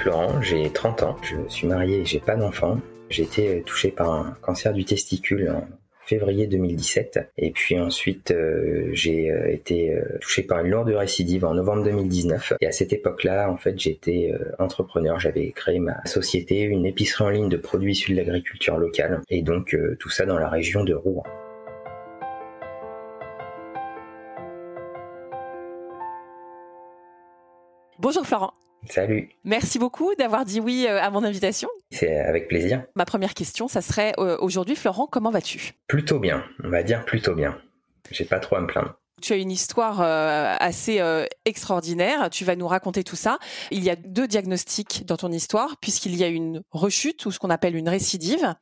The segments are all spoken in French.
Florent, j'ai 30 ans, je suis marié et j'ai pas d'enfant. J'ai été touché par un cancer du testicule en février 2017. Et puis ensuite, euh, j'ai euh, été euh, touché par une lourde récidive en novembre 2019. Et à cette époque-là, en fait, j'étais entrepreneur. J'avais créé ma société, une épicerie en ligne de produits issus de l'agriculture locale. Et donc, tout ça dans la région de Rouen. Bonjour Florent. Salut. Merci beaucoup d'avoir dit oui euh, à mon invitation. C'est avec plaisir. Ma première question, ça serait euh, aujourd'hui, Florent, comment vas-tu? Plutôt bien. On va dire plutôt bien. J'ai pas trop à me plaindre. Tu as une histoire euh, assez euh, extraordinaire. Tu vas nous raconter tout ça. Il y a deux diagnostics dans ton histoire, puisqu'il y a une rechute ou ce qu'on appelle une récidive.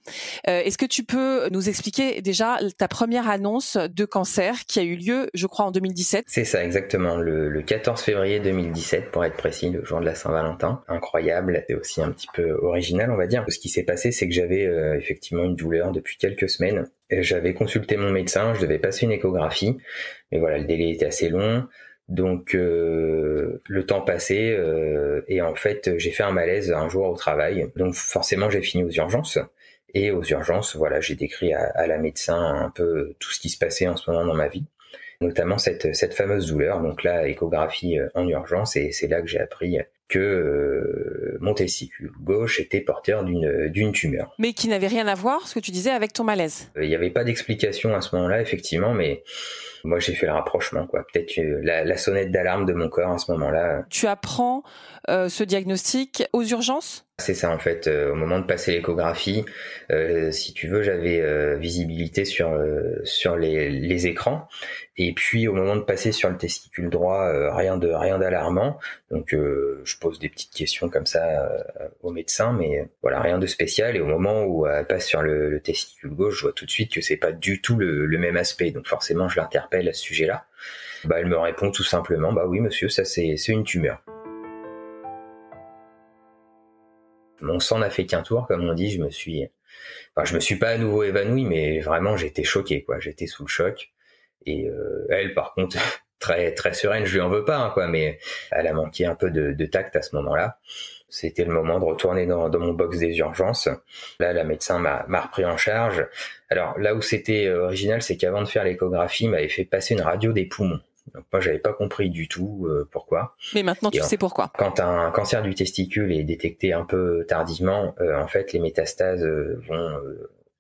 Euh, est-ce que tu peux nous expliquer déjà ta première annonce de cancer qui a eu lieu, je crois, en 2017 C'est ça, exactement. Le, le, 14 février 2017, pour être précis, le jour de la Saint-Valentin. Incroyable et aussi un petit peu original, on va dire. Ce qui s'est passé, c'est que j'avais effectivement une douleur depuis quelques semaines j'avais consulté mon médecin, je devais passer une échographie, mais voilà, le délai était assez long. Donc euh, le temps passait euh, et en fait j'ai fait un malaise un jour au travail. Donc forcément j'ai fini aux urgences. Et aux urgences, voilà, j'ai décrit à, la médecin un peu tout ce qui se passait en ce moment dans ma vie, notamment cette, cette fameuse douleur. Donc là, échographie euh, en urgence et c'est là que j'ai appris que euh, mon testicule gauche était porteur d'une d'une tumeur. Mais qui n'avait rien à voir, ce que tu disais, avec ton malaise. Il n'y avait pas d'explication à ce moment-là, effectivement, mais moi j'ai fait le rapprochement, quoi. Peut-être la, la, sonnette d'alarme de mon corps à ce moment-là. Tu apprends euh, ce diagnostic aux urgences? C'est ça en fait. Euh, au moment de passer l'échographie, euh, si tu veux, j'avais euh, visibilité sur sur les, les, écrans. Et puis au moment de passer sur le testicule droit, rien de rien d'alarmant. Donc je pose des petites questions comme ça au médecin, mais voilà rien de spécial. Et au moment où elle passe sur le, le testicule gauche, je vois tout de suite que c'est pas du tout le, même aspect. Donc forcément, je l'interpelle à ce sujet-là. Bah, elle me répond tout simplement, bah oui monsieur, ça c'est une tumeur. Mon sang n'a fait qu'un tour, comme on dit. Je me suis, enfin, je me suis pas à nouveau évanoui, mais vraiment, j'étais choqué, quoi. J'étais sous le choc. Et euh, elle, par contre, très très sereine, je lui en veux pas, hein, quoi. Mais elle a manqué un peu de, de tact à ce moment-là. C'était le moment de retourner dans, dans, mon box des urgences. Là, la médecin m'a repris en charge. Alors là où c'était euh, original, c'est qu'avant de faire l'échographie, il m'avait fait passer une radio des poumons. Donc moi j'avais pas compris du tout euh, pourquoi. Mais maintenant tu sais pourquoi. Quand un cancer du testicule est détecté un peu tardivement, euh, en fait les métastases euh, vont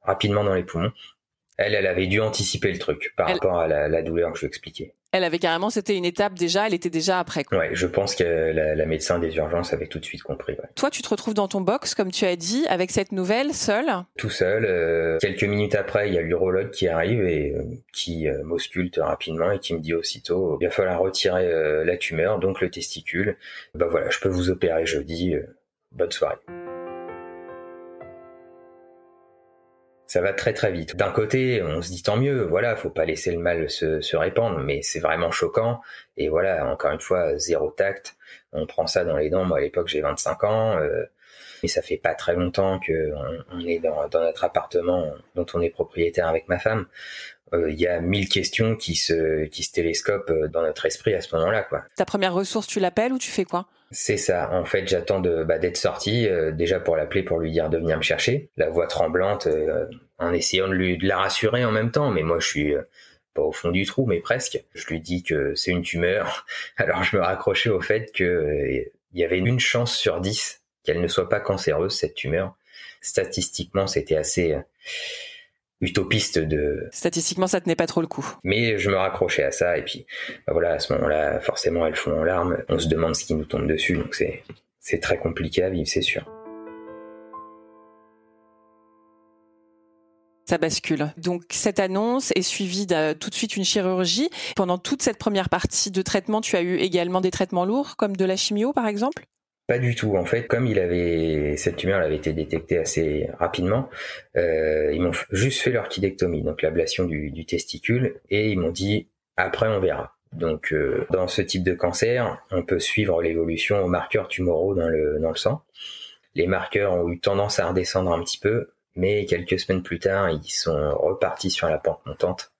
rapidement dans les poumons. Elle, elle avait dû anticiper le truc par rapport à la, la douleur que je lui expliquais elle avait carrément, c'était une étape déjà, elle était déjà après. Quoi. Ouais, je pense que la, la, médecin des urgences avait tout de suite compris. Ouais. Toi, tu te retrouves dans ton box, comme tu as dit, avec cette nouvelle, seul Tout seul. Euh, quelques minutes après, il y a l'urologue qui arrive et euh, qui euh, m'ausculte rapidement et qui me dit aussitôt, il va falloir retirer euh, la tumeur, donc le testicule. Bah voilà, je peux vous opérer jeudi. bonne soirée. Ça va très très vite. D'un côté, on se dit tant mieux, voilà, faut pas laisser le mal se, se répandre, mais c'est vraiment choquant. Et voilà, encore une fois, zéro tact. On prend ça dans les dents. Moi, à l'époque, j'ai 25 ans, euh, mais ça fait pas très longtemps que on, est dans, dans, notre appartement dont on est propriétaire avec ma femme. Euh, il y a mille questions qui se qui se télescopent dans notre esprit à ce moment-là, quoi. Ta première ressource, tu l'appelles ou tu fais quoi? C'est ça. En fait, j'attends de bah, d'être sorti, euh, déjà pour l'appeler, pour lui dire de venir me chercher. La voix tremblante, euh, en essayant de, lui, la rassurer en même temps. Mais moi, je suis euh, pas au fond du trou, mais presque. Je lui dis que c'est une tumeur. Alors, je me raccrochais au fait que il y avait une chance sur dix qu'elle ne soit pas cancéreuse cette tumeur. Statistiquement, c'était assez utopiste de statistiquement ça tenait pas trop le coup mais je me raccrochais à ça et puis bah voilà à ce moment-là forcément elles font en larmes on se demande ce qui nous tombe dessus donc c'est c'est très compliqué à vivre c'est sûr ça bascule. Donc cette annonce est suivie de tout de suite une chirurgie. Pendant toute cette première partie de traitement, tu as eu également des traitements lourds, comme de la chimio par exemple? Pas du tout. En fait, comme il avait cette tumeur avait été détectée assez rapidement, euh, ils m'ont juste fait l'orchidectomie, donc l'ablation du, testicule, et ils m'ont dit après on verra. Donc euh, dans ce type de cancer, on peut suivre l'évolution aux marqueurs tumoraux dans le sang. Les marqueurs ont eu tendance à redescendre un petit peu, mais quelques semaines plus tard, ils sont repartis sur la pente montante.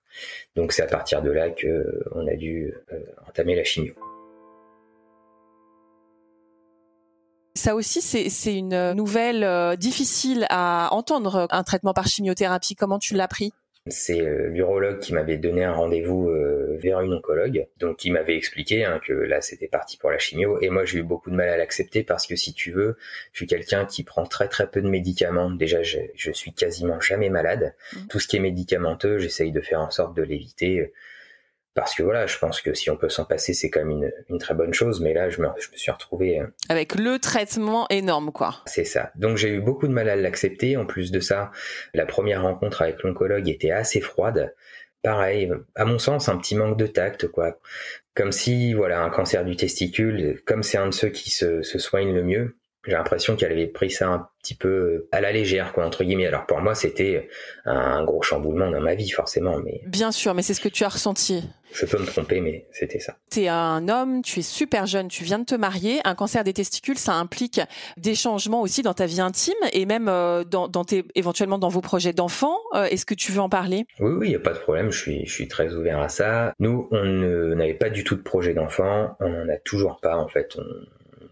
Donc c'est à partir de là que on a dû euh, entamer la chimio. Ça aussi, c'est une nouvelle euh, difficile à entendre, un traitement par chimiothérapie. Comment tu l'as pris? C'est euh, l'urologue qui m'avait donné un rendez-vous euh, vers une oncologue, donc qui m'avait expliqué hein, que là c'était parti pour la chimio. Et moi j'ai eu beaucoup de mal à l'accepter parce que si tu veux, je suis quelqu'un qui prend très très peu de médicaments. Déjà je, je suis quasiment jamais malade. Mmh. Tout ce qui est médicamenteux, j'essaye de faire en sorte de l'éviter parce que voilà, je pense que si on peut s'en passer, c'est quand même une, une, très bonne chose. Mais là, je me, je me suis retrouvé euh, avec le traitement énorme, quoi. C'est ça. Donc j'ai eu beaucoup de mal à l'accepter. En plus de ça, la première rencontre avec l'oncologue était assez froide. Pareil, à mon sens, un petit manque de tact, quoi. Comme si, voilà, un cancer du testicule, comme c'est un de ceux qui se, se soignent le mieux, j'ai l'impression qu'elle avait pris ça un petit peu à la légère, quoi, entre guillemets. Alors pour moi, c'était un gros chamboulement dans ma vie, forcément. Mais bien sûr, mais c'est ce que tu as ressenti. Je peux me tromper, mais c'était ça. Tu es un homme, tu es super jeune, tu viens de te marier. Un cancer des testicules, ça implique des changements aussi dans ta vie intime et même euh, dans, dans tes, éventuellement dans vos projets d'enfants. Euh, est-ce que tu veux en parler? Oui, oui, il n'y a pas de problème. Je suis, je suis très ouvert à ça. Nous, on n'avait pas du tout de projet d'enfant. On n'en a toujours pas, en fait. On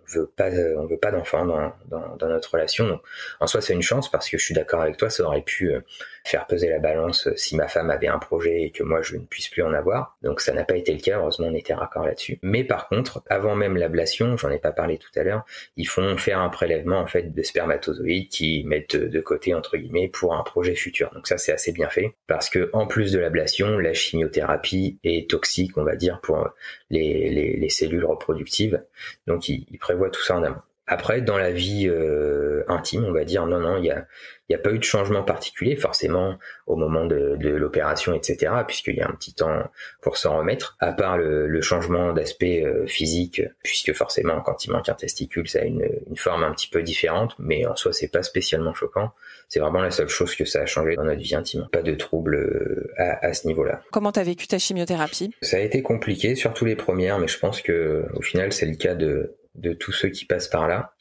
veut pas, on veut pas d'enfant dans, notre relation. En soi, c'est une chance parce que je suis d'accord avec toi, ça aurait pu euh, faire peser la balance si ma femme avait un projet et que moi je ne puisse plus en avoir. Donc ça n'a pas été le cas, heureusement on était raccord là-dessus. Mais par contre, avant même l'ablation, j'en ai pas parlé tout à l'heure, ils font faire un prélèvement en fait de spermatozoïdes qui mettent de côté entre guillemets pour un projet futur. Donc ça c'est assez bien fait parce que en plus de l'ablation, la chimiothérapie est toxique, on va dire, pour les, les, les cellules reproductives. Donc ils prévoient tout ça en amont. Après, dans la vie euh, intime, on va dire, non, non, il y a, n'y a pas eu de changement particulier, forcément, au moment de, de l'opération, etc., puisqu'il y a un petit temps pour s'en remettre, à part le, le changement d'aspect euh, physique, puisque forcément, quand il manque un testicule, ça a une, une forme un petit peu différente, mais en soi, c'est pas spécialement choquant. C'est vraiment la seule chose que ça a changé dans notre vie intime. Pas de trouble euh, à, à ce niveau-là. Comment t'as vécu ta chimiothérapie? Ça a été compliqué, surtout les premières, mais je pense que au final, c'est le cas de, de tous ceux qui passent par là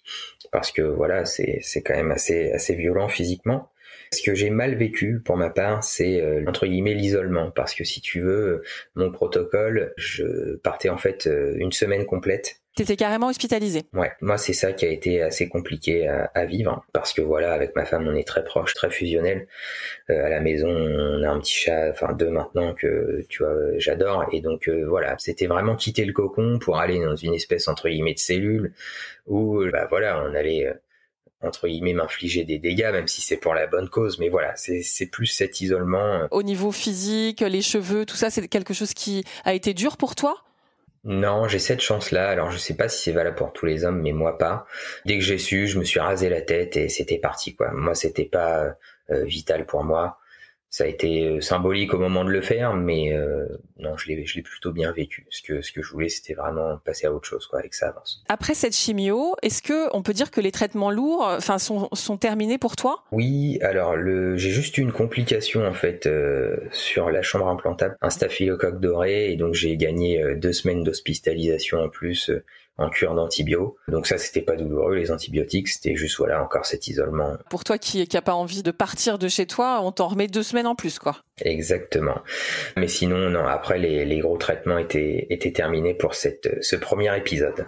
parce que voilà, c'est quand même assez assez violent physiquement. Ce que j'ai mal vécu pour ma part, c'est euh, entre guillemets l'isolement, parce que si tu veux, mon protocole, je partais en fait euh, une semaine complète. T'étais carrément hospitalisé. Ouais, moi c'est ça qui a été assez compliqué à, à, vivre. Parce que voilà, avec ma femme on est très proche, très fusionnel. Euh, à la maison on a un petit chat, enfin deux maintenant que tu vois j'adore. Et donc euh, voilà, c'était vraiment quitter le cocon pour aller dans une espèce entre guillemets de cellule où bah voilà on allait euh, entre guillemets m'infliger des dégâts même si c'est pour la bonne cause mais voilà c'est plus cet isolement euh. au niveau physique les cheveux tout ça c'est quelque chose qui a été dur pour toi? Non, j'ai cette chance-là. Alors, je sais pas si c'est valable pour tous les hommes, mais moi pas. Dès que j'ai su, je me suis rasé la tête et c'était parti, quoi. Moi, c'était pas euh, vital pour moi ça a été euh, symbolique au moment de le faire, mais euh, non, je l'ai, je l'ai plutôt bien vécu. Ce que, ce que je voulais, c'était vraiment passer à autre chose, quoi, avec ça avance. Après cette chimio, est-ce que on peut dire que les traitements lourds, enfin, sont, sont terminés pour toi? Oui, alors le, j'ai juste eu une complication en fait euh, sur la chambre implantable, un staphylocoque doré, et donc j'ai gagné euh, deux semaines d'hospitalisation en plus en cure d'antibio. Donc ça, c'était pas douloureux. Les antibiotiques, c'était juste voilà encore cet isolement. Pour toi qui qui a pas envie de partir de chez toi, on t'en remet deux semaines en plus, quoi. Exactement. Mais sinon, non. Après, les, les gros traitements étaient étaient terminés pour cette ce premier épisode.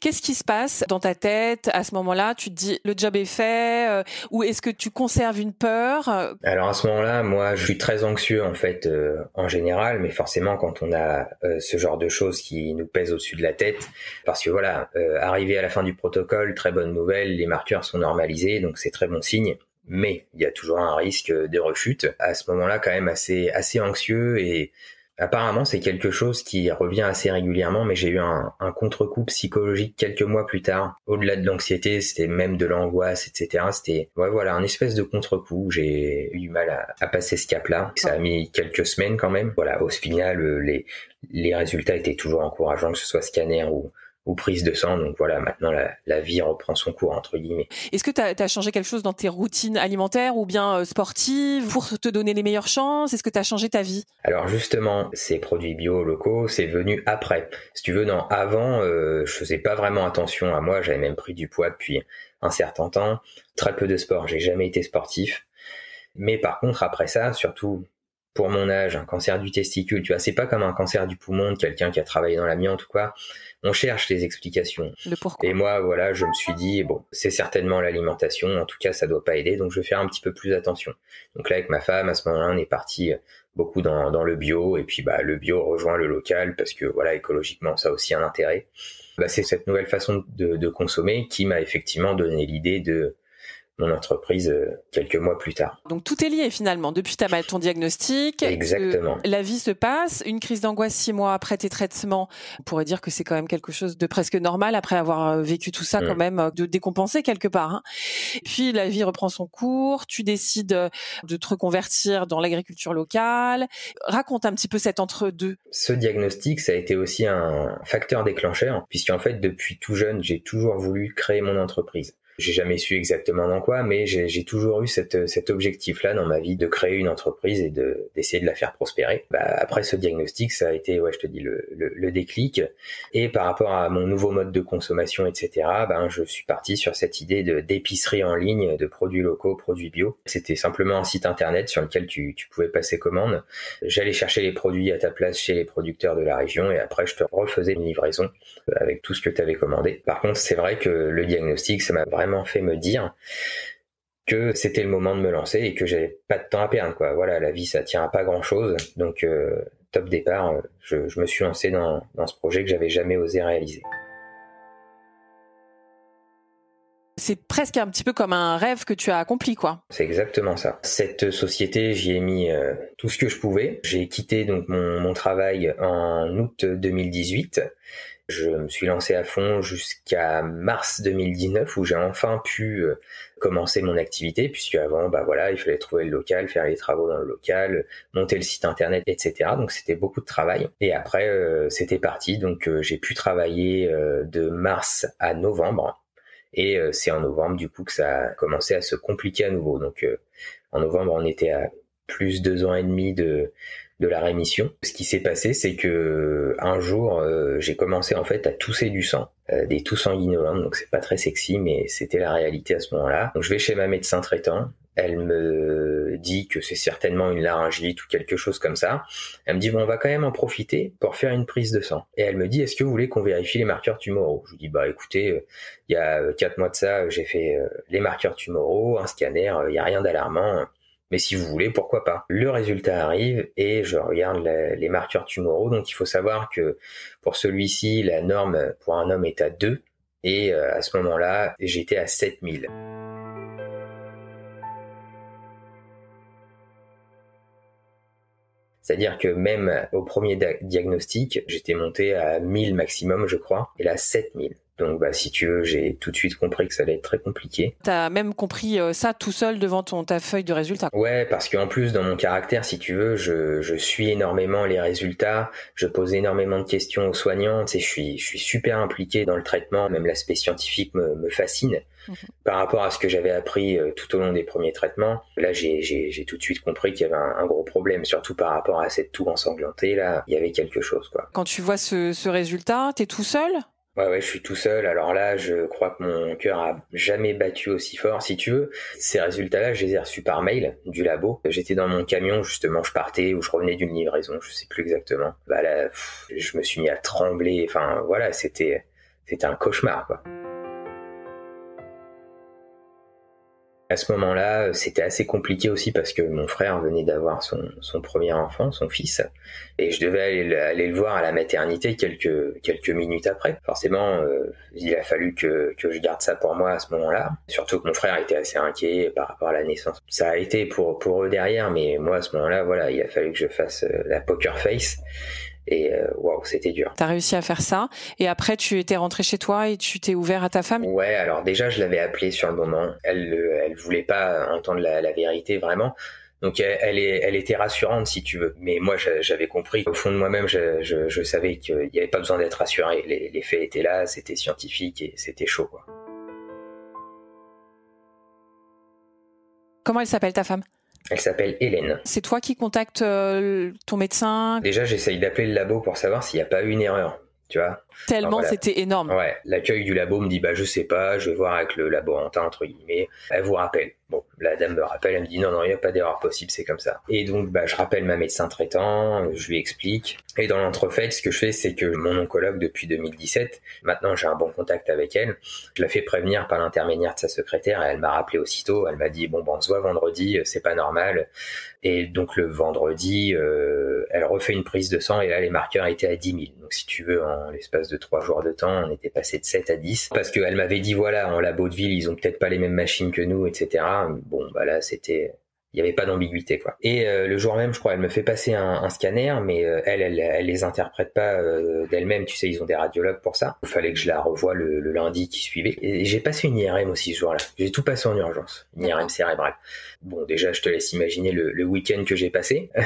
Qu'est-ce qui se passe dans ta tête à ce moment-là? Tu te dis le job est fait euh, ou est-ce que tu conserves une peur Alors à ce moment-là, moi, je suis très anxieux en fait euh, en général, mais forcément quand on a euh, ce genre de choses qui nous pèsent au-dessus de la tête, parce que voilà, arrivé à la fin du protocole, très bonne nouvelle, les marqueurs sont normalisés, donc c'est très bon signe. Mais il y a toujours un risque de rechute. À ce moment-là, quand même assez assez anxieux et Apparemment, c'est quelque chose qui revient assez régulièrement, mais j'ai eu un, contre-coup psychologique quelques mois plus tard. Au-delà de l'anxiété, c'était même de l'angoisse, etc. C'était, ouais, voilà, un espèce de contre-coup. J'ai eu du mal à, passer ce cap-là. Ça a mis quelques semaines quand même. Voilà, au final, les, les résultats étaient toujours encourageants, que ce soit scanner ou, ou prise de sang. Donc voilà, maintenant la, vie reprend son cours, entre guillemets. Est-ce que tu as, changé quelque chose dans tes routines alimentaires ou bien euh, sportives pour te donner les meilleures chances? Est-ce que tu as changé ta vie? Alors justement, ces produits bio locaux, c'est venu après. Si tu veux, non, avant, euh, je faisais pas vraiment attention à moi. J'avais même pris du poids depuis un certain temps. Très peu de sport. J'ai jamais été sportif. Mais par contre, après ça, surtout pour mon âge, un cancer du testicule, tu vois, c'est pas comme un cancer du poumon de quelqu'un qui a travaillé dans l'amiante ou quoi. On cherche les explications. Et moi, voilà, je me suis dit, bon, c'est certainement l'alimentation. En tout cas, ça doit pas aider. Donc, je vais faire un petit peu plus attention. Donc là, avec ma femme, à ce moment-là, on est parti beaucoup dans, dans le bio. Et puis, bah, le bio rejoint le local parce que, voilà, écologiquement, ça a aussi un intérêt. Bah, c'est cette nouvelle façon de, de consommer qui m'a effectivement donné l'idée de mon entreprise euh, quelques mois plus tard. Donc tout est lié finalement. Depuis ta, ton diagnostic, exactement. la vie se passe. Une crise d'angoisse six mois après tes traitements, on pourrait dire que c'est quand même quelque chose de presque normal après avoir euh, vécu tout ça, quand mm. même euh, de décompenser quelque part. Hein. Puis la vie reprend son cours. Tu décides de te reconvertir dans l'agriculture locale. Raconte un petit peu cet entre-deux. Ce diagnostic, ça a été aussi un facteur déclencheur, puisqu'en fait depuis tout jeune, j'ai toujours voulu créer mon entreprise. J'ai jamais su exactement dans quoi, mais j'ai toujours eu cet objectif-là dans ma vie de créer une entreprise et de d'essayer de la faire prospérer. Bah, après ce diagnostic, ça a été, ouais, je te dis, le, déclic. Et par rapport à mon nouveau mode de consommation, etc., ben, je suis parti sur cette idée d'épicerie en ligne, de produits locaux, produits bio. C'était simplement un site internet sur lequel tu, tu pouvais passer commande. J'allais chercher les produits à ta place chez les producteurs de la région et après je te refaisais une livraison avec tout ce que tu avais commandé. Par contre, c'est vrai que le diagnostic, ça m'a vraiment fait me dire que c'était le moment de me lancer et que j'avais pas de temps à perdre quoi. Voilà, la vie ça tient à pas grand chose, donc euh, top départ, euh, je, me suis lancé dans, dans ce projet que j'avais jamais osé réaliser. c'est presque un petit peu comme un rêve que tu as accompli, quoi. C'est exactement ça. Cette société, j'y ai mis euh, tout ce que je pouvais. J'ai quitté donc mon, mon travail en août 2018 je me suis lancé à fond jusqu'à mars 2019 où j'ai enfin pu euh, commencer mon activité puisque avant bah voilà il fallait trouver le local, faire les travaux dans le local, monter le site internet etc. Donc c'était beaucoup de travail. Et après euh, c'était parti. Donc euh, j'ai pu travailler de mars à novembre. Et c'est en novembre du coup que ça a commencé à se compliquer à nouveau. Donc en novembre on était à plus deux ans et demi de de la rémission. Ce qui s'est passé, c'est que un jour, euh, j'ai commencé en fait à tousser du sang, euh, des toux sanguinolentes, donc c'est pas très sexy, mais c'était la réalité à ce moment-là. Donc je vais chez ma médecin traitant. Elle me dit que c'est certainement une laryngite ou quelque chose comme ça. Elle me dit bon, on va quand même en profiter pour faire une prise de sang. Et elle me dit est-ce que vous voulez qu'on vérifie les marqueurs tumoraux? Je lui dis bah écoutez, euh, il y a quatre mois de ça, j'ai fait les marqueurs tumoraux, un scanner, il y a rien d'alarmant mais si vous voulez, pourquoi pas. Le résultat arrive et je regarde les marqueurs tumoraux. Donc il faut savoir que pour celui-ci, la norme pour un homme est à 2 et euh, à ce moment-là, j'étais à 7000. C'est-à-dire que même au premier diagnostic, j'étais monté à 1000 maximum, je crois, et là 7000. Donc, bah, si tu veux, j'ai tout de suite compris que ça allait être très compliqué. T'as même compris euh, ça tout seul devant ton ta feuille de résultats. Ouais, parce qu'en plus, dans mon caractère, si tu veux, je, je suis énormément les résultats. Je pose énormément de questions aux soignants. Tu sais, je suis je suis super impliqué dans le traitement. Même l'aspect scientifique me, me fascine. Mhm. Par rapport à ce que j'avais appris euh, tout au long des premiers traitements, là, j'ai tout de suite compris qu'il y avait un, gros problème, surtout par rapport à cette toux ensanglantée. Là, il y avait quelque chose, quoi. Quand tu vois ce, ce résultat, t'es tout seul? Ouais, ouais, je suis tout seul. Alors là, je crois que mon cœur a jamais battu aussi fort. Si tu veux, ces résultats-là, je les ai reçus par mail du labo. J'étais dans mon camion, justement, je partais ou je revenais d'une livraison, je sais plus exactement. Bah là, je me suis mis à trembler. Enfin, voilà, c'était, c'était un cauchemar, quoi. À ce moment-là, c'était assez compliqué aussi parce que mon frère venait d'avoir son, son premier enfant, son fils, et je devais aller, aller, le voir à la maternité quelques, quelques minutes après. Forcément, euh, il a fallu que, que je garde ça pour moi à ce moment-là. Surtout que mon frère était assez inquiet par rapport à la naissance. Ça a été pour, pour eux derrière, mais moi à ce moment-là, voilà, il a fallu que je fasse euh, la poker face. Et euh, waouh, c'était dur. T'as réussi à faire ça. Et après, tu étais rentré chez toi et tu t'es ouvert à ta femme? Ouais, alors déjà, je l'avais appelée sur le moment. Elle, elle voulait pas entendre la, la vérité vraiment. Donc elle, est, elle était rassurante si tu veux. Mais moi j'avais compris au fond de moi-même, je, je, je, savais qu'il n'y avait pas besoin d'être rassuré. Les, les, faits étaient là, c'était scientifique et c'était chaud. Quoi. Comment elle s'appelle ta femme? Elle s'appelle Hélène. C'est toi qui contactes euh, ton médecin? Déjà, j'essaye d'appeler le labo pour savoir s'il n'y a pas eu une erreur. Tu vois Tellement c'était énorme. Ouais, l'accueil du labo me dit bah je sais pas, je vais voir avec le laborantin entre guillemets. Elle vous rappelle. Bon, la dame me rappelle, elle me dit non, non, il n'y a pas d'erreur possible, c'est comme ça. Et donc, bah, je rappelle ma médecin traitant, je lui explique. Et dans l'entrefaite, ce que je fais, c'est que mon oncologue, depuis 2017, maintenant j'ai un bon contact avec elle, je la fais prévenir par l'intermédiaire de sa secrétaire, et elle m'a rappelé aussitôt, elle m'a dit, bon, bon, on se voit vendredi, c'est pas normal. Et donc, le vendredi, euh, elle refait une prise de sang, et là, les marqueurs étaient à 10 000. Donc, si tu veux, en l'espace de trois jours de temps, on était passé de 7 à 10. Parce qu'elle m'avait dit, voilà, en labo de ville, ils ont peut-être pas les mêmes machines que nous, etc bon bah là c'était il n'y avait pas d'ambiguïté quoi. Et euh, le jour même, je crois, elle me fait passer un, scanner, mais euh, elle, elle, elle les interprète pas euh, d'elle-même. Tu sais, ils ont des radiologues pour ça. Il fallait que je la revoie le, lundi qui suivait. Et j'ai passé une IRM aussi ce jour-là. J'ai tout passé en urgence, une IRM cérébrale. Bon, déjà, je te laisse imaginer le, week-end que j'ai passé.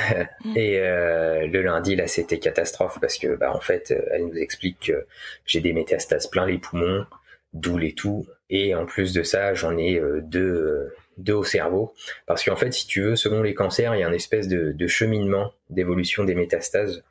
Mm. Et le lundi, là, c'était catastrophe parce que, bah, en fait, elle nous explique que j'ai des métastases plein les poumons, d'où les tout. Et en plus de ça, j'en ai deux de au cerveau. Parce qu'en fait, si tu veux, selon les cancers, il y a une espèce de, cheminement d'évolution des métastases.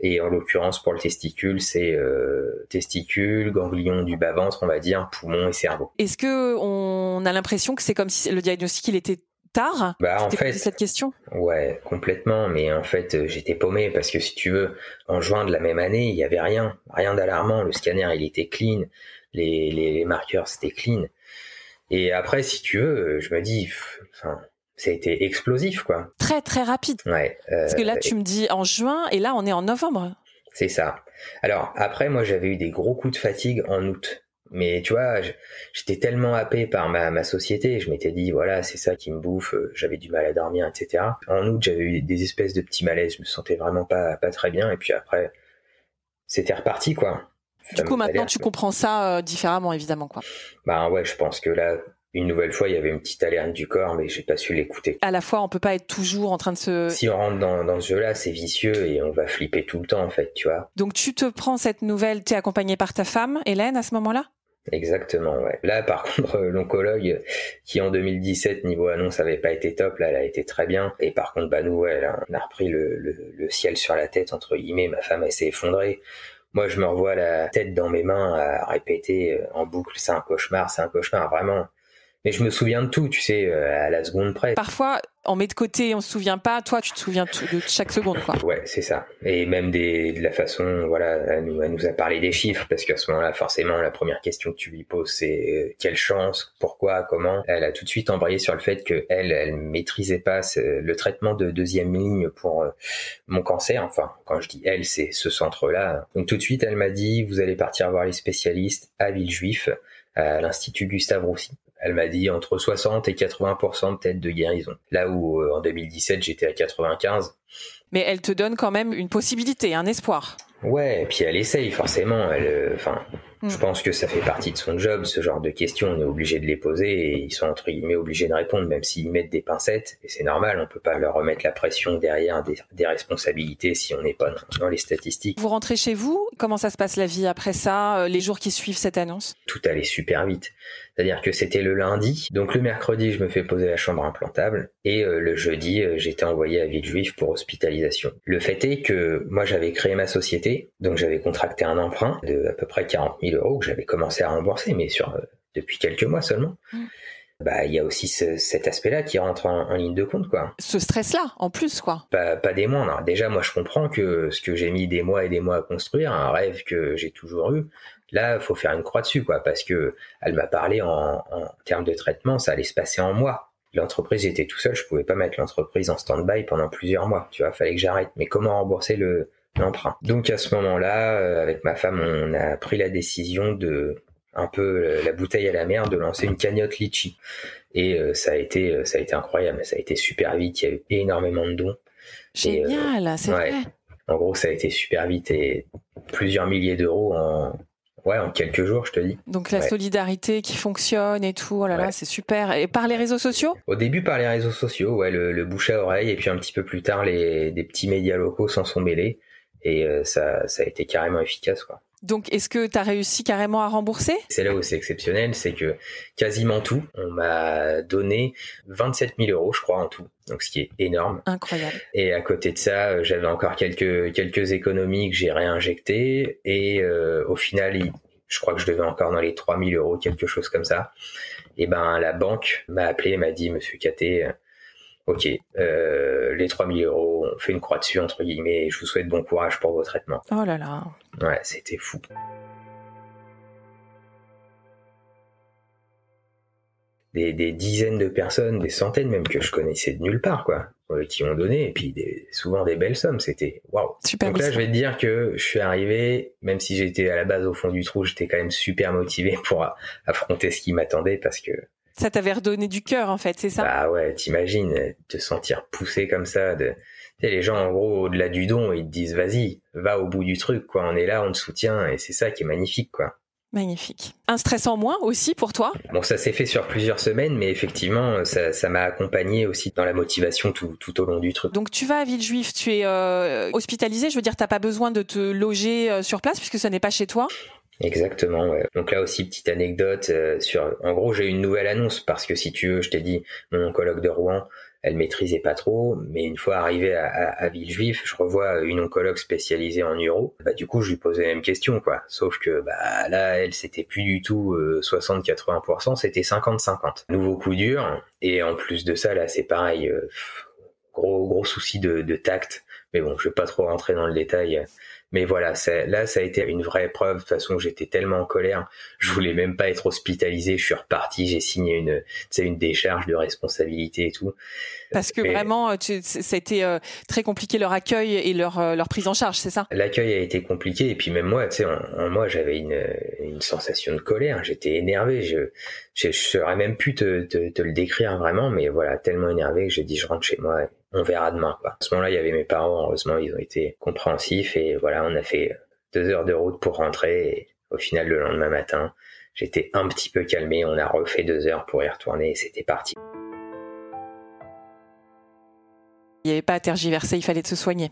Et en l'occurrence, pour le testicule, c'est euh, testicule, ganglion du bas-ventre, on va dire, poumon et cerveau. Est-ce que on a l'impression que c'est comme si le diagnostic, il était tard? Bah, en fait, cette question? Ouais, complètement. Mais en fait, euh, j'étais paumé parce que si tu veux, en juin de la même année, il y avait rien, rien d'alarmant. Le scanner, il était clean, les, les marqueurs, c'était clean. Et après, si tu veux, je me dis, enfin, ça a été explosif, quoi. Très, très rapide. Ouais. Euh, Parce que là, tu me dis en juin, et là, on est en novembre. C'est ça. Alors, après, moi, j'avais eu des gros coups de fatigue en août. Mais tu vois, j'étais tellement happé par ma, ma société, je m'étais dit, voilà, c'est ça qui me bouffe, euh, j'avais du mal à dormir, etc. En août, j'avais eu des espèces de petits malaises, je me sentais vraiment pas, pas très bien, et puis après, c'était reparti, quoi. Du coup, maintenant, tu comprends ça euh, différemment, évidemment, quoi. Bah ouais, je pense que là, une nouvelle fois, il y avait une petite alerte du corps, mais j'ai pas su l'écouter. À la fois, on peut pas être toujours en train de se. Si on rentre dans, dans ce jeu-là, c'est vicieux et on va flipper tout le temps, en fait, tu vois. Donc, tu te prends cette nouvelle, t'es accompagné par ta femme, Hélène, à ce moment-là? Exactement, ouais. Là, par contre, l'oncologue, qui en 2017, niveau annonce, avait pas été top, là, elle a été très bien. Et par contre, bah, nous, ouais, on a repris le, le, le, ciel sur la tête, entre guillemets. Ma femme, elle s'est effondrée. Moi, je me revois la tête dans mes mains à répéter euh, en boucle, c'est un cauchemar, c'est un cauchemar, vraiment. Mais je me souviens de tout, tu sais, euh, à la seconde près. Parfois, on met de côté, on se souvient pas. Toi, tu te souviens de chaque seconde, quoi. Ouais, c'est ça. Et même des, de la façon, voilà, elle nous, elle nous a parlé des chiffres parce qu'à ce moment-là, forcément, la première question que tu lui poses, c'est euh, quelle chance, pourquoi, comment? Elle a tout de suite embrayé sur le fait que elle, elle maîtrisait pas le traitement de deuxième ligne pour euh, mon cancer. Enfin, quand je dis elle, c'est ce centre-là. Donc tout de suite, elle m'a dit, vous allez partir voir les spécialistes à Villejuif, à l'Institut Gustave Roussy elle m'a dit entre 60 et 80% peut-être de guérison. Là où euh, en 2017 j'étais à 95. Mais elle te donne quand même une possibilité, un espoir. Ouais, et puis elle essaye forcément. Elle, euh, Mm. Je pense que ça fait partie de son job, ce genre de questions, on est obligé de les poser et ils sont entre guillemets obligés de répondre, même s'ils mettent des pincettes, et c'est normal, on peut pas leur remettre la pression derrière des, responsabilités si on n'est pas dans, les statistiques. Vous rentrez chez vous, comment ça se passe la vie après ça, euh, les jours qui suivent cette annonce? Tout allait super vite. C'est-à-dire que c'était le lundi, donc le mercredi je me fais poser la chambre implantable, et euh, le jeudi euh, j'étais envoyé à Villejuif pour hospitalisation. Le fait est que moi j'avais créé ma société, donc j'avais contracté un emprunt de à peu près 40 000 euros que j'avais commencé à rembourser, mais sur euh, depuis quelques mois seulement. Mm. bah il y a aussi cet aspect-là qui rentre en, ligne de compte, quoi. Ce stress-là, en plus, quoi. Pas, pas des moindres. Déjà, moi, je comprends que ce que j'ai mis des mois et des mois à construire, un rêve que j'ai toujours eu, là, faut faire une croix dessus, quoi, parce que elle m'a parlé en, en termes de traitement, ça allait se passer en mois l'entreprise j'étais tout seul, je pouvais pas mettre l'entreprise en stand-by pendant plusieurs mois. Tu vois, fallait que j'arrête. Mais comment rembourser le l'emprunt Donc à ce moment-là, euh, avec ma femme, on a pris la décision de un peu la bouteille à la mer, de lancer une cagnotte litchi. Et euh, ça a été euh, ça a été incroyable, ça a été super vite. Il y a eu énormément de dons. Génial, c'est vrai. En gros, ça a été super vite et plusieurs milliers d'euros en Ouais, en quelques jours, je te dis. Donc la solidarité qui fonctionne et tout, oh là là, c'est super. Et par les réseaux sociaux? Au début, par les réseaux sociaux, ouais, le, bouche à oreille, et puis un petit peu plus tard, les des petits médias locaux s'en sont mêlés, et euh, ça, ça a été carrément efficace, quoi. Donc, est-ce que tu as réussi carrément à rembourser? C'est là où c'est exceptionnel, c'est que quasiment tout, on m'a donné 27 000 euros, je crois, en tout. Donc, ce qui est énorme. Incroyable. Et à côté de ça, j'avais encore quelques quelques économies que j'ai réinjectées. Et euh, au final, je crois que je devais encore dans les 3 000 euros, quelque chose comme ça. Et ben, la banque m'a appelé, m'a dit, Monsieur Caté, ok, euh, les 3000 euros, on fait une croix dessus, entre guillemets, et je vous souhaite bon courage pour vos traitements. Oh là là. Ouais, c'était fou. Des, des, dizaines de personnes, des centaines même que je connaissais de nulle part, quoi, euh, qui ont donné, et puis des, souvent des belles sommes, c'était waouh. Donc là, je vais te dire que je suis arrivé, même si j'étais à la base au fond du trou, j'étais quand même super motivé pour affronter ce qui m'attendait parce que ça t'avait redonné du cœur, en fait, c'est ça? Bah ouais, t'imagines, te sentir poussé comme ça. De... les gens, en gros, au-delà du don, ils te disent, vas-y, va au bout du truc, quoi. On est là, on te soutient, et c'est ça qui est magnifique, quoi. Magnifique. Un stress en moins aussi pour toi? Bon, ça s'est fait sur plusieurs semaines, mais effectivement, ça m'a accompagné aussi dans la motivation tout, tout, au long du truc. Donc tu vas à Villejuif, tu es euh, hospitalisé, je veux dire, t'as pas besoin de te loger euh, sur place puisque ce n'est pas chez toi? Exactement. Ouais. Donc là aussi petite anecdote euh, sur. En gros, j'ai une nouvelle annonce parce que si tu veux, je t'ai dit, mon oncologue de Rouen, elle maîtrisait pas trop, mais une fois arrivé à, à, Villejuif, je revois une oncologue spécialisée en neuro. Bah du coup, je lui posais la même question, quoi. Sauf que bah là, elle c'était plus du tout 60-80%, euh, c'était 50-50. Nouveau coup dur. Et en plus de ça, là, c'est pareil. Euh, gros gros souci de, de tact. Mais bon, je vais pas trop rentrer dans le détail mais voilà, là, ça a été une vraie preuve. De toute façon, j'étais tellement en colère, je voulais même pas être hospitalisé. Je suis reparti, j'ai signé une, une décharge de responsabilité et tout. Parce que vraiment, ça a été euh, très compliqué leur accueil et leur, euh, leur prise en charge, c'est ça? L'accueil a été compliqué et puis même moi, tu sais, en, moi, j'avais une, une sensation de colère. J'étais énervé. Je, je, saurais même pu te, te, te, le décrire vraiment, mais voilà, tellement énervé que j'ai dit je rentre chez moi on verra demain. À ce moment-là, il y avait mes parents, heureusement, ils ont été compréhensifs et voilà, on a fait deux heures de route pour rentrer et au final, le lendemain matin, j'étais un petit peu calmé, on a refait deux heures pour y retourner et c'était parti. Il n'y avait pas à tergiverser, il fallait se soigner.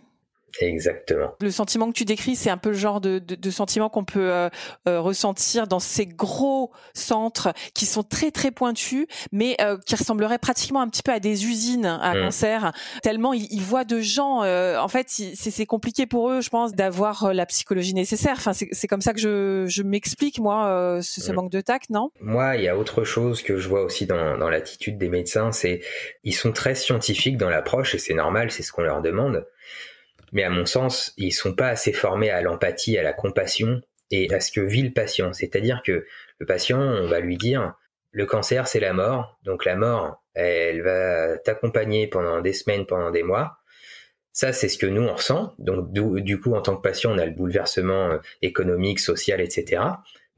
Exactement. Le sentiment que tu décris, c'est un peu le genre de, de, de sentiment qu'on peut euh, euh, ressentir dans ces gros centres qui sont très très pointus, mais euh, qui ressembleraient pratiquement un petit peu à des usines à mmh. cancer. Tellement ils, ils, voient de gens. en fait, c'est compliqué pour eux, je pense, d'avoir la psychologie nécessaire. Enfin, c'est comme ça que je, je m'explique moi ce, ce mmh. manque de tact, non? Moi, il y a autre chose que je vois aussi dans, dans l'attitude des médecins, c'est ils sont très scientifiques dans l'approche et c'est normal, c'est ce qu'on leur demande mais à mon sens, ils sont pas assez formés à l'empathie, à la compassion et à ce que vit le patient. C'est-à-dire que le patient, on va lui dire, le cancer, c'est la mort. Donc la mort, elle va t'accompagner pendant des semaines, pendant des mois. Ça, c'est ce que nous, on ressent. Donc du, coup, en tant que patient, on a le bouleversement euh, économique, social, etc.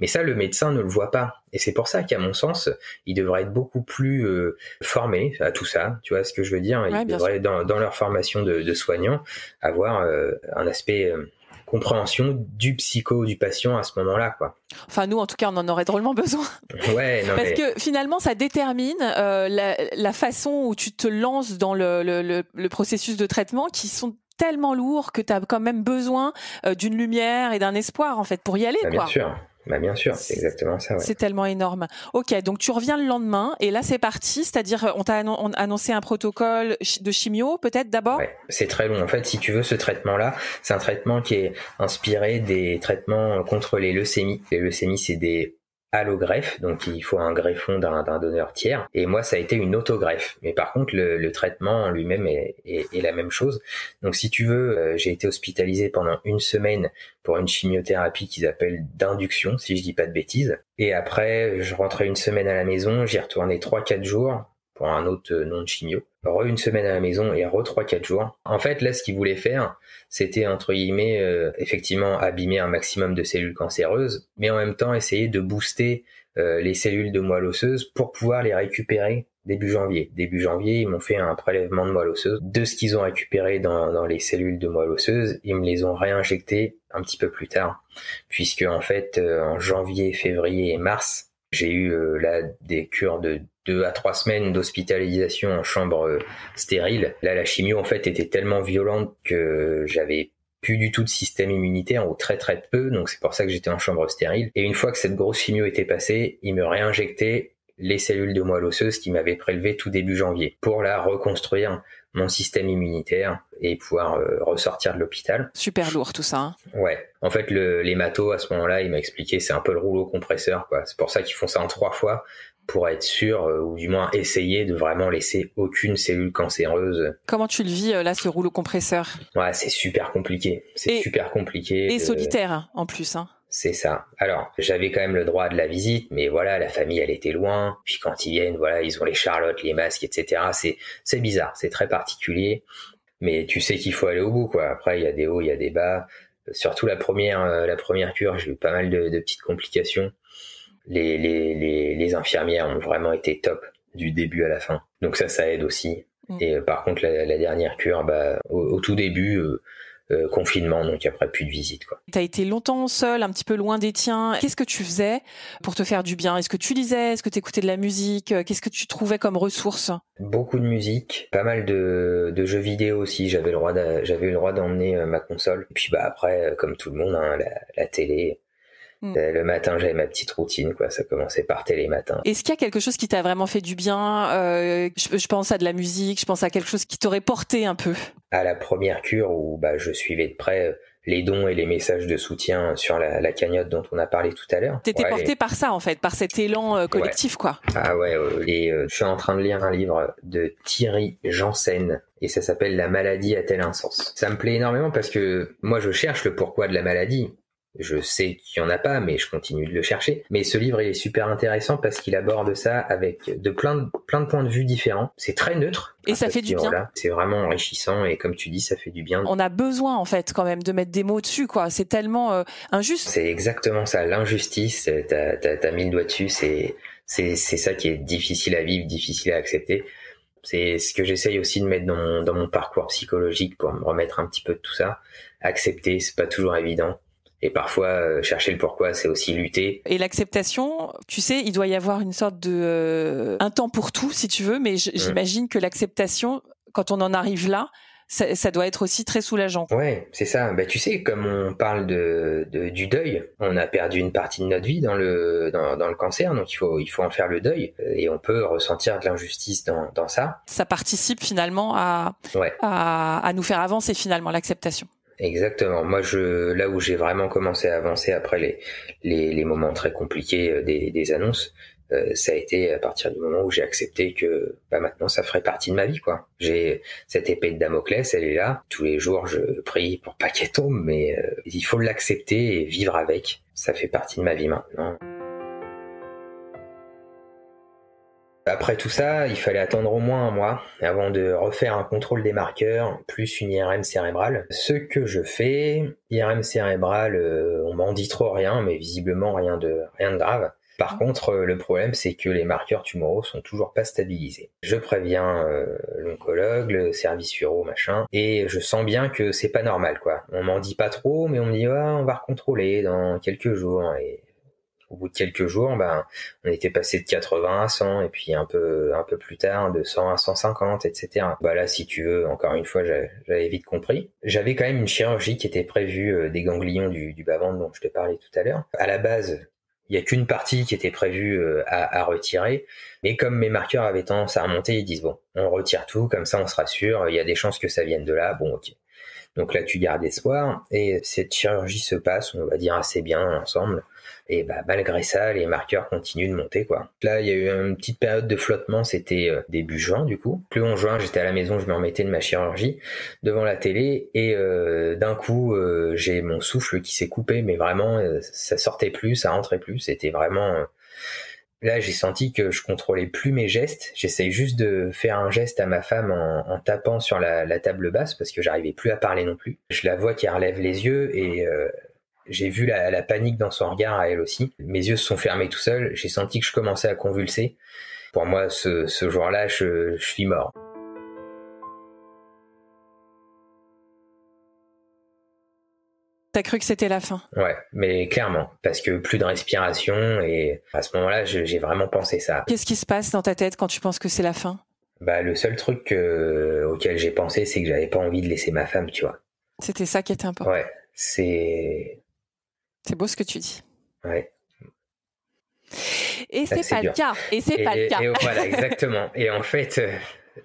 Mais ça, le médecin ne le voit pas. Et c'est pour ça qu'à mon sens, il devrait être beaucoup plus euh, formé à tout ça. Tu vois ce que je veux dire? Il devrait, dans, leur formation de, de soignants, avoir euh, un aspect euh, compréhension du psycho du patient à ce moment-là, quoi. Enfin, nous, en tout cas, on en aurait drôlement besoin. Ouais, non, Parce que finalement, ça détermine la, la, façon où tu te lances dans le, le, le processus de traitement qui sont tellement lourds que tu as quand même besoin d'une lumière et d'un espoir en fait pour y aller bah, quoi. Bien sûr. Bah bien sûr, c'est exactement ça. Ouais. C'est tellement énorme. Ok, donc tu reviens le lendemain et là c'est parti, c'est-à-dire on t'a annoncé un protocole de chimio peut-être d'abord? Ouais, c'est très long. En fait, si tu veux, ce traitement-là, c'est un traitement qui est inspiré des traitements contre les leucémies. Les leucémies, c'est des allogreffe, donc il faut un greffon d'un donneur tiers. Et moi, ça a été une autogreffe. Mais par contre, le, traitement lui-même est, la même chose. Donc si tu veux, euh, j'ai été hospitalisé pendant une semaine pour une chimiothérapie qu'ils appellent d'induction, si je dis pas de bêtises. Et après, je rentrais une semaine à la maison, j'y retournais 3-4 jours pour un autre euh, nom de chimio. Re une semaine à la maison et re 3-4 jours. En fait, là, ce qu'ils voulaient faire, c'était entre guillemets, euh, effectivement, abîmer un maximum de cellules cancéreuses, mais en même temps essayer de booster euh, les cellules de moelle osseuse pour pouvoir les récupérer début janvier. Début janvier, ils m'ont fait un prélèvement de moelle osseuse. De ce qu'ils ont récupéré dans, dans, les cellules de moelle osseuse, ils me les ont réinjectés un petit peu plus tard, puisque en fait, en janvier, février et mars, j'ai eu là des cures de deux à trois semaines d'hospitalisation en chambre euh, stérile. Là, la chimio en fait était tellement violente que j'avais plus du tout de système immunitaire ou très très peu, donc c'est pour ça que j'étais en chambre stérile. Et une fois que cette grosse chimio était passée, il me réinjectait les cellules de moelle osseuse qui m'avaient prélevé tout début janvier pour la reconstruire mon système immunitaire et pouvoir euh, ressortir de l'hôpital. Super lourd tout ça. Hein. Ouais. En fait, le, l'hémato à ce moment-là, il m'a expliqué, c'est un peu le rouleau compresseur, quoi. C'est pour ça qu'ils font ça en trois fois pour être sûr, euh, ou du moins essayer de vraiment laisser aucune cellule cancéreuse. Comment tu le vis euh, là, ce rouleau compresseur? Ouais, c'est super compliqué. C'est super compliqué. Et solitaire hein, en plus. Hein. C'est ça. Alors, j'avais quand même le droit de la visite, mais voilà, la famille, elle était loin. Puis quand ils viennent, voilà, ils ont les charlottes, les masques, etc. C'est, c'est bizarre, c'est très particulier. Mais tu sais qu'il faut aller au bout, quoi. Après, il y a des hauts, il y a des bas. Surtout la première, euh, la première cure, j'ai eu pas mal de, de petites complications les, les, les, infirmières ont vraiment été top du début à la fin. Donc ça, ça aide aussi. Mm. Et euh, par contre, la, dernière cure, bah, au, tout début, euh, euh, confinement, donc après plus de visite. Quoi. as été longtemps seul, un petit peu loin des tiens. Qu'est-ce que tu faisais pour te faire du bien? Est-ce que tu lisais? Est-ce que tu écoutais de la musique? Qu'est-ce que tu trouvais comme ressources Beaucoup de musique, pas mal de, de jeux vidéo aussi. J'avais le droit, j'avais eu le droit d'emmener ma console. Et puis bah après, comme tout le monde, hein, la, la télé, Mm. Euh, le matin, j'avais ma petite routine, quoi. Ça commençait par télématin. Est-ce qu'il y a quelque chose qui t'a vraiment fait du bien euh, je, pense à de la musique, je pense à quelque chose qui t'aurait porté un peu? À la première cure où bah, je suivais de près euh, les dons et les messages de soutien sur la, cagnotte dont on a parlé tout à l'heure. T'étais porté par ça en fait, par cet élan collectif quoi. Ah ouais, et je suis en train de lire un livre de Thierry Janssen et ça s'appelle La maladie a-t-elle un sens? Ça me plaît énormément parce que moi je cherche le pourquoi de la maladie je sais qu'il y en a pas, mais je continue de le chercher. Mais ce livre, il est super intéressant parce qu'il aborde ça avec de plein de, plein de points de vue différents. C'est très neutre. Et ça fait du bien. C'est vraiment enrichissant et comme tu dis, ça fait du bien. On a besoin, en fait, quand même, de mettre des mots dessus, quoi. C'est tellement euh, injuste. C'est exactement ça. L'injustice, t'as, t'as, mis le doigt dessus. C'est, c'est, c'est ça qui est difficile à vivre, difficile à accepter. C'est ce que j'essaye aussi de mettre dans mon, dans mon parcours psychologique pour me remettre un petit peu de tout ça. Accepter, c'est pas toujours évident et parfois, euh, chercher le pourquoi, c'est aussi lutter. Et l'acceptation, tu sais, il doit y avoir une sorte de euh, un temps pour tout, si tu veux, mais mmh. j'imagine que l'acceptation, quand on en arrive là, ça, doit être aussi très soulageant. Ouais, c'est ça. Bah, tu sais, comme on parle de, du deuil, on a perdu une partie de notre vie dans le dans, dans, le cancer, donc il faut il faut en faire le deuil et on peut ressentir de l'injustice dans, dans ça. Ça participe finalement à, à, à nous faire avancer finalement l'acceptation. Exactement. Moi, je là où j'ai vraiment commencé à avancer après les les, les moments très compliqués euh, des, des annonces, euh, ça a été à partir du moment où j'ai accepté que bah, maintenant ça ferait partie de ma vie quoi. J'ai cette épée de Damoclès, elle est là. Tous les jours, je prie pour pas qu'elle tombe, mais euh, il faut l'accepter et vivre avec. Ça fait partie de ma vie maintenant. Après tout ça, il fallait attendre au moins un mois avant de refaire un contrôle des marqueurs plus une IRM cérébrale. Ce que je fais, IRM cérébrale, euh, on m'en dit trop rien, mais visiblement rien de rien de grave. Par contre, euh, le problème, c'est que les marqueurs tumoraux sont toujours pas stabilisés. Je préviens euh, l'oncologue, le service uro, machin, et je sens bien que c'est pas normal, quoi. On m'en dit pas trop, mais on me dit, ah, on va recontrôler dans quelques jours, et au bout de quelques jours, ben, on était passé de 80 à 100 et puis un peu, un peu plus tard de 100 à 150, etc. Bah là, si tu veux, encore une fois, j'avais vite compris. J'avais quand même une chirurgie qui était prévue euh, des ganglions du, du bas-ventre dont je te parlais tout à l'heure. À la base, il y a qu'une partie qui était prévue euh, à, à, retirer, mais comme mes marqueurs avaient tendance à remonter, ils disent bon, on retire tout, comme ça on sera sûr, il y a des chances que ça vienne de là, bon ok. Donc là, tu gardes espoir et cette chirurgie se passe, on va dire assez bien ensemble. Et bah, malgré ça, les marqueurs continuent de monter, quoi. Là, il y a eu une petite période de flottement, c'était euh, début juin, du coup. Plus en juin, j'étais à la maison, je me remettais de ma chirurgie devant la télé et euh, d'un coup, euh, j'ai mon souffle qui s'est coupé, mais vraiment, ça sortait plus, ça rentrait plus. C'était vraiment Là, j'ai senti que je contrôlais plus mes gestes. J'essaye juste de faire un geste à ma femme en, tapant sur la, table basse parce que j'arrivais plus à parler non plus. Je la vois qui relève les yeux et j'ai vu la, panique dans son regard à elle aussi. Mes yeux se sont fermés tout seuls. J'ai senti que je commençais à convulser. Pour moi, ce, jour-là, je, je suis mort. T'as cru que c'était la fin? Ouais, mais clairement, parce que plus de respiration et à ce moment-là, j'ai vraiment pensé ça. Qu'est-ce qui se passe dans ta tête quand tu penses que c'est la fin? Bah, le seul truc auquel j'ai pensé, c'est que j'avais pas envie de laisser ma femme, tu vois. C'était ça qui était important. Ouais, c'est c'est beau ce que tu dis. Ouais. Et c'est pas le cas. Et c'est pas le cas. Et voilà, exactement. et en fait, euh,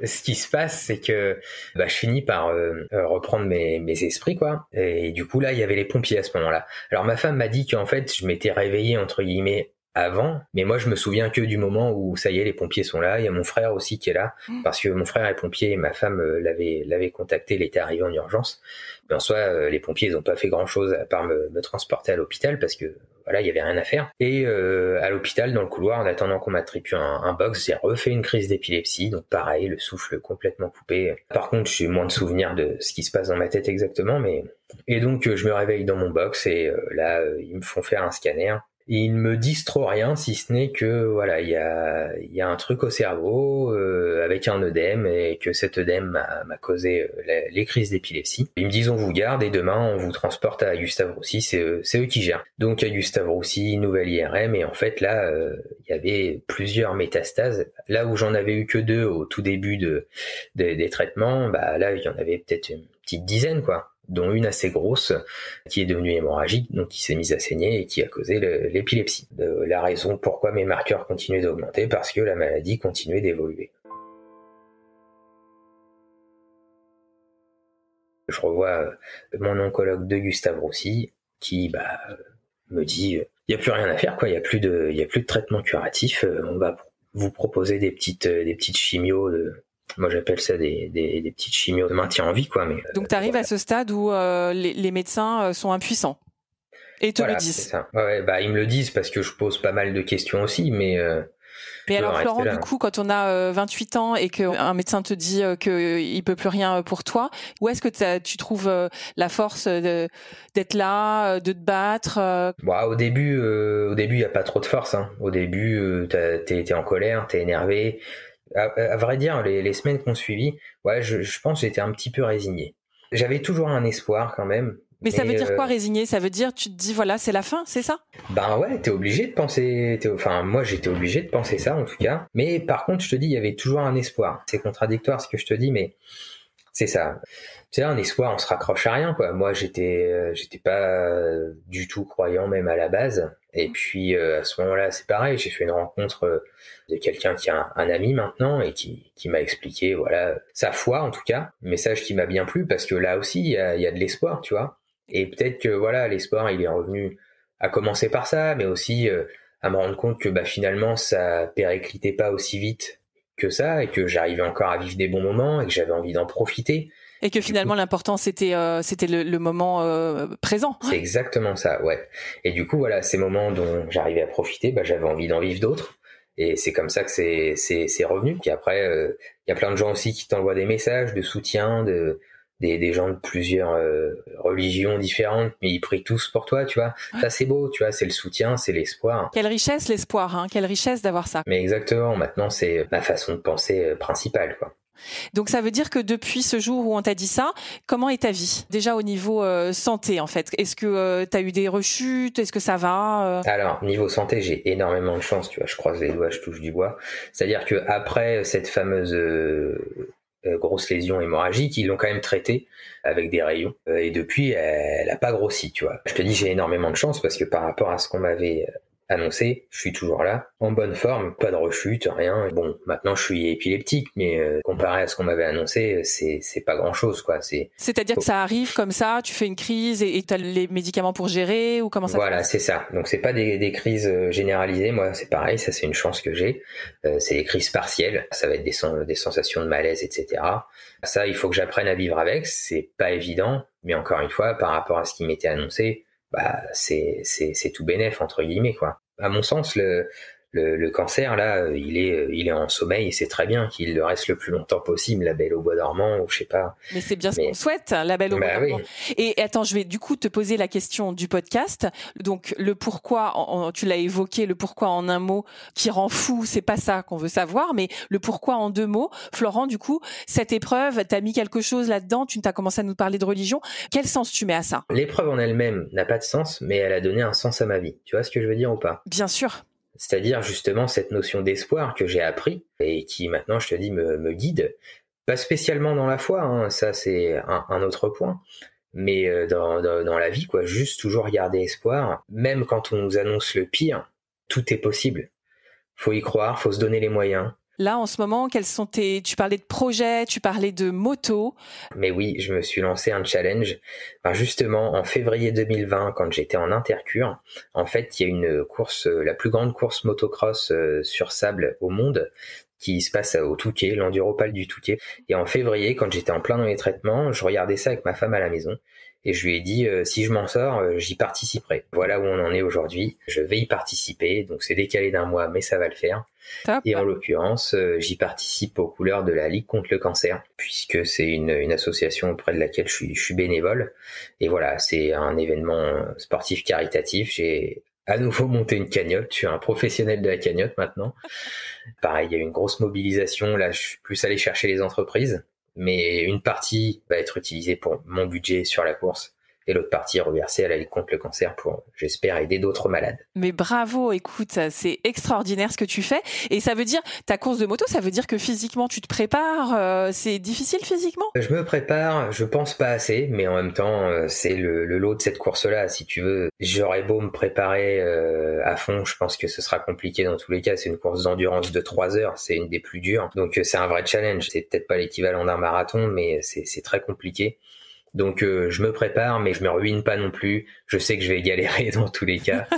ce qui se passe, c'est que bah, je finis par euh, euh, reprendre mes, mes esprits, quoi. Et du coup, là, il y avait les pompiers à ce moment-là. Alors, ma femme m'a dit qu'en fait, je m'étais réveillé, entre guillemets, avant, mais moi je me souviens que du moment où ça y est, les pompiers sont là. Il y a mon frère aussi qui est là, mmh. parce que mon frère est pompier et ma femme euh, l'avait l'avait contacté, il était arrivé en urgence. Mais en soi, euh, les pompiers ils ont pas fait grand chose à part me, me transporter à l'hôpital parce que voilà, il y avait rien à faire. Et euh, à l'hôpital, dans le couloir, en attendant qu'on m'attribue un, un, box, j'ai refait une crise d'épilepsie, donc pareil, le souffle complètement coupé. Par contre, j'ai moins de souvenirs de ce qui se passe dans ma tête exactement, mais et donc je me réveille dans mon box et là ils me font faire un scanner ils ne me disent trop rien si ce n'est que voilà il y a y a un truc au cerveau euh, avec un œdème et que cet œdème m'a causé euh, les crises d'épilepsie. Ils me disent on vous garde et demain on vous transporte à Gustave Roussy, c'est eux, eux qui gèrent. Donc à Gustave Roussy, nouvelle IRM et en fait là euh, il y avait plusieurs métastases. Là où j'en avais eu que deux au tout début de, de des traitements, bah là il y en avait peut-être une petite dizaine quoi dont une assez grosse qui est devenue hémorragique, donc qui s'est mise à saigner et qui a causé l'épilepsie. La raison pourquoi mes marqueurs continuaient d'augmenter, parce que la maladie continuait d'évoluer. Je revois euh, mon oncologue de Gustave Roussy qui bah, me dit il n'y a plus rien à faire quoi, il n'y a plus de il a plus de traitement curatif, euh, on va vous proposer des petites des petites chimios de moi, j'appelle ça des, des, des, petites chimios de maintien en vie, quoi. Mais, Donc, tu arrives à ce stade où euh, les, les, médecins euh, sont impuissants et te le disent. Ça. Ouais, bah, ils me le disent parce que je pose pas mal de questions aussi, mais. Euh, mais alors Florent, du coup, quand on a 28 ans et qu'un médecin te dit qu'il peut plus rien pour toi, où est-ce que tu trouves la force d'être là, de te battre bah, Au début, au début, il y a pas trop de force. Hein. Au début, t'es es en colère, t'es énervé, à, vrai dire, les, les semaines qu'on suivi, ouais, je, je pense que j'étais un petit peu résigné. J'avais toujours un espoir quand même. Mais, ça veut dire quoi euh, résigné Ça veut dire tu te dis voilà c'est la fin, c'est ça? Ben ouais, t'es obligé de penser. Enfin moi j'étais obligé de penser ça en tout cas. Mais par contre je te dis il y avait toujours un espoir. C'est contradictoire ce que je te dis, mais c'est ça. Tu sais, un espoir, on se raccroche à rien, quoi. Moi, j'étais, euh, j'étais pas du tout croyant même à la base. Et puis à ce moment-là, c'est pareil. J'ai fait une rencontre de quelqu'un qui a un, ami maintenant et qui, qui m'a expliqué voilà sa foi en tout cas message qui m'a bien plu parce que là aussi il y a, y a de l'espoir tu vois et peut-être que voilà l'espoir il est revenu à commencer par ça mais aussi euh, à me rendre compte que bah finalement ça périclitait pas aussi vite que ça et que j'arrivais encore à vivre des bons moments et que j'avais envie d'en profiter et que finalement l'important c'était euh, c'était le, le, moment euh, présent. C'est exactement ça, ouais. Et du coup voilà, ces moments dont j'arrivais à profiter, bah, j'avais envie d'en vivre d'autres. Et c'est comme ça que c'est c'est revenu. Puis après, euh, il y a plein de gens aussi qui t'envoient des messages de soutien, de des, des gens de plusieurs euh, religions différentes, mais ils prient tous pour toi, tu vois. Ça c'est beau, tu vois, c'est le soutien, c'est l'espoir. Quelle richesse l'espoir, hein Quelle richesse d'avoir ça. Mais exactement. Maintenant, c'est ma façon de penser euh, principale, quoi. Donc ça veut dire que depuis ce jour où on t'a dit ça, comment est ta vie? Déjà au niveau euh, santé en fait. Est-ce que euh, tu as eu des rechutes? Est-ce que ça va euh? Alors niveau santé, j'ai énormément de chance, tu vois, je croise les doigts, je touche du bois. C'est-à-dire que après cette fameuse grosse lésion hémorragique, ils l'ont quand même traitée avec des rayons et depuis elle, n'a pas grossi, tu vois. Je te dis j'ai énormément de chance parce que par rapport à ce qu'on m'avait annoncé, je suis toujours là, en bonne forme, pas de rechute, rien. Bon, maintenant je suis épileptique, mais euh, comparé à ce qu'on m'avait annoncé, c'est c'est pas grand chose quoi. C'est c'est-à-dire que ça arrive comme ça, tu fais une crise et tu as les médicaments pour gérer ou comment ça Voilà, c'est ça. Donc c'est pas des, des crises euh, généralisées. Moi, c'est pareil, ça c'est une chance que j'ai. Euh, c'est des crises partielles. Ça va être des, des sensations de malaise, etc. Ça, il faut que j'apprenne à vivre avec. C'est pas évident, mais encore une fois, par rapport à ce qui m'était annoncé, bah c'est c'est c'est tout bénéf entre guillemets quoi. À mon sens, le le, cancer là, euh, il est, euh, il est en sommeil et c'est très bien qu'il le reste le plus longtemps possible, la belle au bois dormant ou je sais pas. Mais c'est bien ce qu'on souhaite, la belle au bah bois dormant. Et attends, je vais du coup te poser la question du podcast. Donc le pourquoi, tu l'as évoqué, le pourquoi en un mot qui rend fou, c'est pas ça qu'on veut savoir, mais le pourquoi en deux mots. Florent, du coup, cette épreuve, t'as mis quelque chose là-dedans, tu t'as commencé à nous parler de religion. Quel sens tu mets à ça? L'épreuve en elle-même n'a pas de sens, mais elle a donné un sens à ma vie. Tu vois ce que je veux dire ou pas? Bien sûr. C'est-à-dire justement cette notion d'espoir que j'ai appris et qui maintenant, je te dis, me, guide. Pas spécialement dans la foi, hein, ça c'est un, autre point, mais euh, dans, dans, la vie, quoi. Juste toujours garder espoir, même quand on nous annonce le pire, tout est possible. Faut y croire, faut se donner les moyens. Là, en ce moment, quels sont tes... Tu parlais de projets, tu parlais de moto. Mais oui, je me suis lancé un challenge. justement, en février 2020, quand j'étais en intercure, en fait, il y a une course, euh, la plus grande course motocross euh, sur sable au monde qui se passe au Touquet, l'enduropal du Touquet. Et en février, quand j'étais en plein dans les traitements, je regardais ça avec ma femme à la maison et je lui ai dit euh, si je m'en sors, j'y participerai. Voilà où on en est aujourd'hui. Je vais y participer, donc c'est décalé d'un mois, mais ça va le faire. Et en l'occurrence, euh, j'y participe aux couleurs de la Ligue contre le cancer, puisque c'est une, association auprès de laquelle je suis, je suis bénévole. Et voilà, c'est un événement sportif caritatif. J'ai à nouveau monté une cagnotte. Je suis un professionnel de la cagnotte maintenant. Pareil, il y a une grosse mobilisation. Là, je suis plus allé chercher les entreprises, mais une partie va être utilisée pour mon budget sur la course et l'autre partie reversée à la Ligue contre le cancer pour, j'espère, aider d'autres malades. Mais bravo, écoute, c'est extraordinaire ce que tu fais. Et ça veut dire, ta course de moto, ça veut dire que physiquement, tu te prépares euh, C'est difficile physiquement? Je me prépare, je pense pas assez, mais en même temps, euh, c'est le, lot de cette course-là. Si tu veux, j'aurais beau me préparer euh, à fond, je pense que ce sera compliqué dans tous les cas. C'est une course d'endurance de 3 heures, c'est une des plus dures. Donc c'est un vrai challenge. C'est peut-être pas l'équivalent d'un marathon, mais c'est très compliqué. Donc euh, je me prépare, mais je me ruine pas non plus. Je sais que je vais galérer dans tous les cas.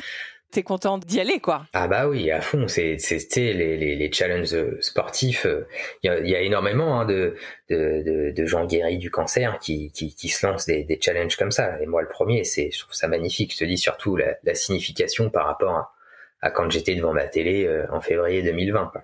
T'es content d'y aller, quoi. Ah bah oui, à fond. C'est les, les, les challenges euh, sportifs. Euh, il y a, y a, énormément hein, de, de, de, gens guéris du cancer qui, qui, qui se lancent des, des, challenges comme ça. Et moi, le premier, c'est je trouve ça magnifique. Je te dis surtout la, la signification par rapport à, à quand j'étais devant ma télé en février 2020. Quoi.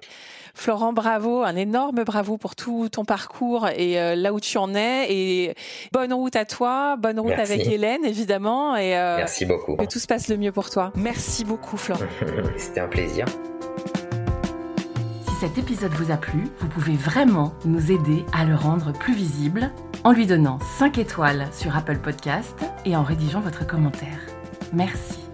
Florent, bravo, un énorme bravo pour tout ton parcours et euh, là où tu en es. Et bonne route à toi, bonne route avec Hélène, évidemment. Et, euh, Merci beaucoup. Que tout se passe le mieux pour toi. Merci beaucoup, Florent. C'était un plaisir. Si cet épisode vous a plu, vous pouvez vraiment nous aider à le rendre plus visible en lui donnant 5 étoiles sur Apple Podcast et en rédigeant votre commentaire. Merci.